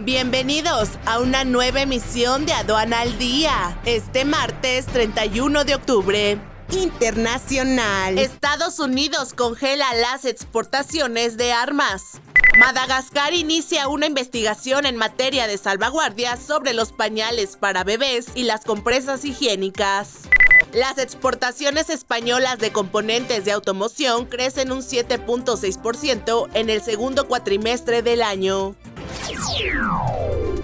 Bienvenidos a una nueva emisión de Aduana al Día, este martes 31 de octubre. Internacional. Estados Unidos congela las exportaciones de armas. Madagascar inicia una investigación en materia de salvaguardia sobre los pañales para bebés y las compresas higiénicas. Las exportaciones españolas de componentes de automoción crecen un 7.6% en el segundo cuatrimestre del año.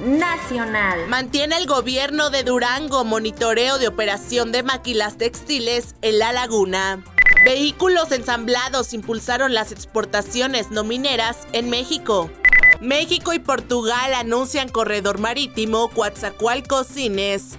Nacional. Mantiene el gobierno de Durango monitoreo de operación de maquilas textiles en la laguna. Vehículos ensamblados impulsaron las exportaciones no mineras en México. México y Portugal anuncian corredor marítimo Coatzacoalcos-Cines.